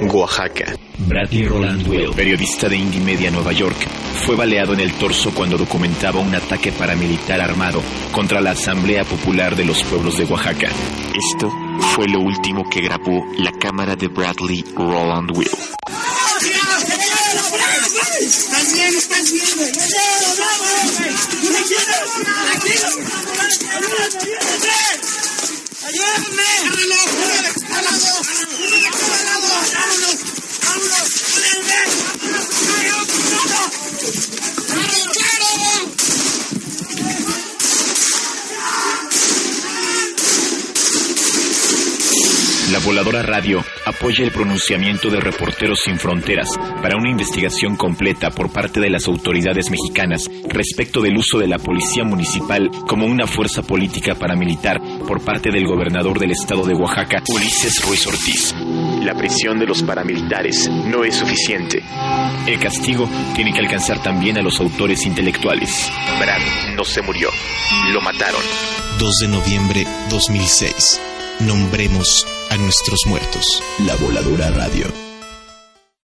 Oaxaca. Bradley Roland Will, periodista de Indie Media Nueva York, fue baleado en el torso cuando documentaba un ataque paramilitar armado contra la Asamblea Popular de los Pueblos de Oaxaca. Esto fue lo último que grabó la cámara de Bradley Roland Will. La Voladora Radio apoya el pronunciamiento de Reporteros Sin Fronteras para una investigación completa por parte de las autoridades mexicanas respecto del uso de la Policía Municipal como una fuerza política paramilitar por parte del gobernador del estado de Oaxaca, Ulises Ruiz Ortiz. La prisión de los paramilitares no es suficiente. El castigo tiene que alcanzar también a los autores intelectuales. Brad no se murió, lo mataron. 2 de noviembre 2006. Nombremos a nuestros muertos. La Voladora Radio.